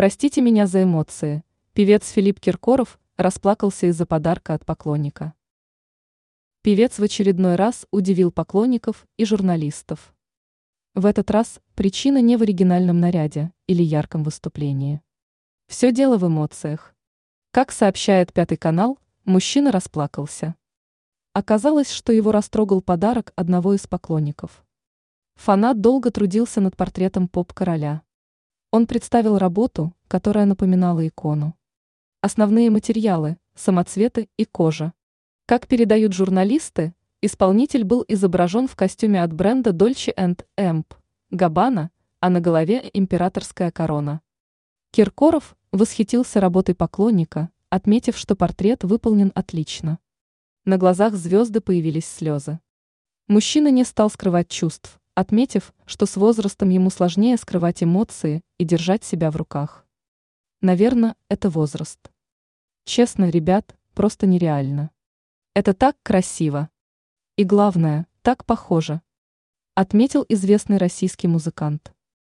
Простите меня за эмоции. Певец Филипп Киркоров расплакался из-за подарка от поклонника. Певец в очередной раз удивил поклонников и журналистов. В этот раз причина не в оригинальном наряде или ярком выступлении. Все дело в эмоциях. Как сообщает Пятый канал, мужчина расплакался. Оказалось, что его растрогал подарок одного из поклонников. Фанат долго трудился над портретом поп-короля. Он представил работу, которая напоминала икону. Основные материалы – самоцветы и кожа. Как передают журналисты, исполнитель был изображен в костюме от бренда Dolce Amp, Gabbana, а на голове императорская корона. Киркоров восхитился работой поклонника, отметив, что портрет выполнен отлично. На глазах звезды появились слезы. Мужчина не стал скрывать чувств, отметив, что с возрастом ему сложнее скрывать эмоции и держать себя в руках. Наверное, это возраст. Честно, ребят, просто нереально. Это так красиво. И главное, так похоже. Отметил известный российский музыкант.